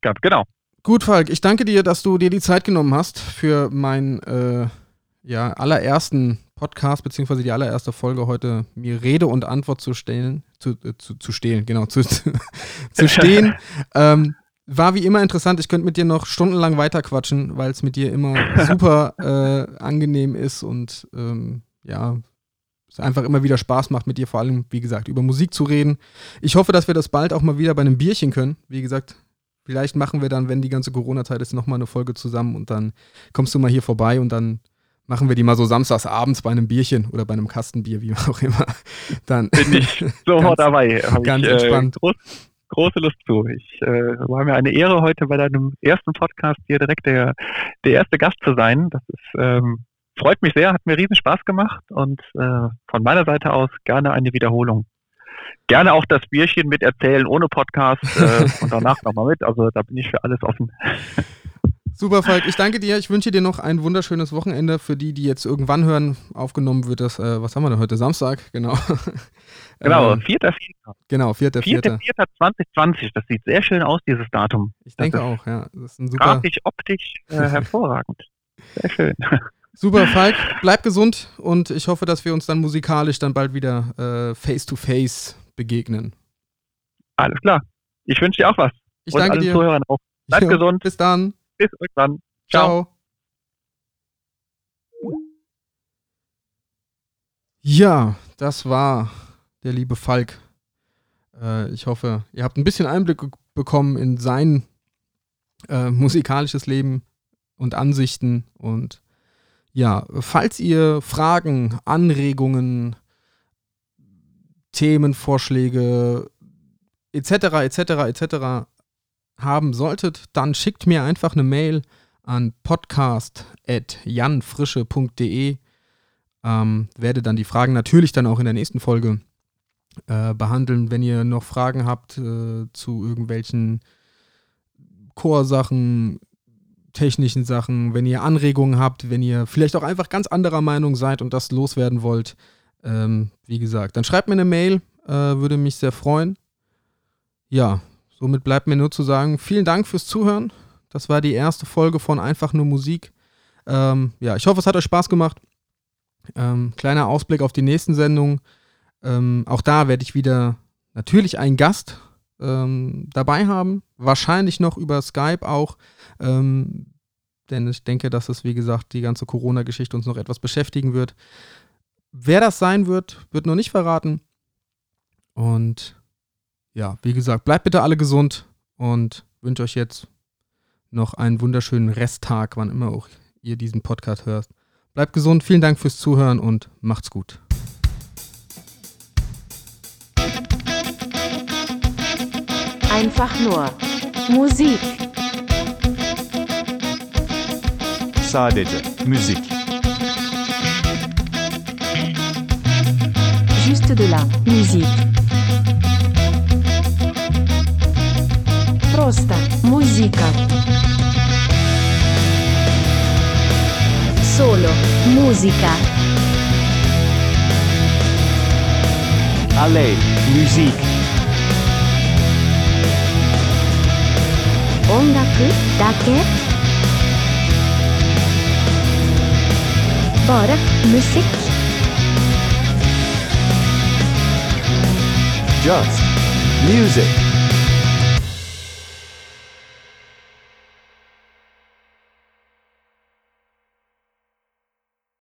Ganz genau. Gut, Falk, ich danke dir, dass du dir die Zeit genommen hast für meinen äh, ja, allerersten Podcast, beziehungsweise die allererste Folge heute, mir Rede und Antwort zu stellen, zu, äh, zu, zu stehlen, genau, zu, zu stehen. ähm, war wie immer interessant. Ich könnte mit dir noch stundenlang weiterquatschen, weil es mit dir immer super äh, angenehm ist und ähm, ja, es einfach immer wieder Spaß macht, mit dir vor allem, wie gesagt, über Musik zu reden. Ich hoffe, dass wir das bald auch mal wieder bei einem Bierchen können. Wie gesagt, Vielleicht machen wir dann, wenn die ganze Corona-Zeit ist, nochmal eine Folge zusammen und dann kommst du mal hier vorbei und dann machen wir die mal so samstags abends bei einem Bierchen oder bei einem Kastenbier, wie auch immer. Dann Bin ich sofort dabei. Hab ganz ich, entspannt. Äh, groß, große Lust zu. Ich äh, war mir eine Ehre, heute bei deinem ersten Podcast hier direkt der, der erste Gast zu sein. Das ist ähm, freut mich sehr, hat mir riesen Spaß gemacht und äh, von meiner Seite aus gerne eine Wiederholung. Gerne auch das Bierchen mit erzählen ohne Podcast äh, und danach nochmal mit. Also da bin ich für alles offen. Super, Falk. Ich danke dir. Ich wünsche dir noch ein wunderschönes Wochenende. Für die, die jetzt irgendwann hören, aufgenommen wird das, äh, was haben wir denn heute? Samstag, genau. Genau, Ähm, 4.4. genau, 4.4. 4.4.2020. Das sieht sehr schön aus, dieses Datum. Ich denke auch, ja. Das ist ein super, Grafisch, optisch äh, hervorragend. Sehr schön. super, Falk. Bleib gesund und ich hoffe, dass wir uns dann musikalisch dann bald wieder äh, face to face begegnen. Alles klar. Ich wünsche dir auch was. Ich und danke allen dir. Zuhörern auch. Bleib Jo, gesund. Bis dann. Bis irgendwann. Ciao. Ciao. Ja, das war der liebe Falk. Äh, ich hoffe, ihr habt ein bisschen Einblick bekommen in sein äh, musikalisches Leben und Ansichten. Und ja, falls ihr Fragen, Anregungen, Themenvorschläge etc. etc. etc. haben solltet, dann schickt mir einfach eine Mail an podcast.janfrische.de. Ähm, werde dann die Fragen natürlich dann auch in der nächsten Folge äh, behandeln. Wenn ihr noch Fragen habt äh, zu irgendwelchen Chorsachen, technischen Sachen, wenn ihr Anregungen habt, wenn ihr vielleicht auch einfach ganz anderer Meinung seid und das loswerden wollt, ähm, wie gesagt, dann schreibt mir eine Mail, äh, würde mich sehr freuen. Ja, somit bleibt mir nur zu sagen, vielen Dank fürs Zuhören. Das war die erste Folge von Einfach nur Musik. Ähm, ja, ich hoffe, es hat euch Spaß gemacht. Ähm, kleiner Ausblick auf die nächsten Sendungen. Ähm, auch da werde ich wieder natürlich einen Gast ähm, dabei haben. Wahrscheinlich noch über Skype auch. Ähm, denn ich denke, dass es, wie gesagt, die ganze Corona-Geschichte uns noch etwas beschäftigen wird. Wer das sein wird, wird noch nicht verraten. Und ja, wie gesagt, bleibt bitte alle gesund und wünsche euch jetzt noch einen wunderschönen Resttag, wann immer auch ihr diesen Podcast hört. Bleibt gesund, vielen Dank fürs Zuhören und macht's gut. Einfach nur Musik. Sadece müzik. Juste de la musique. Просто музыка. Solo musica. Alleen muziek. 音楽だけ bare musikk. Just music.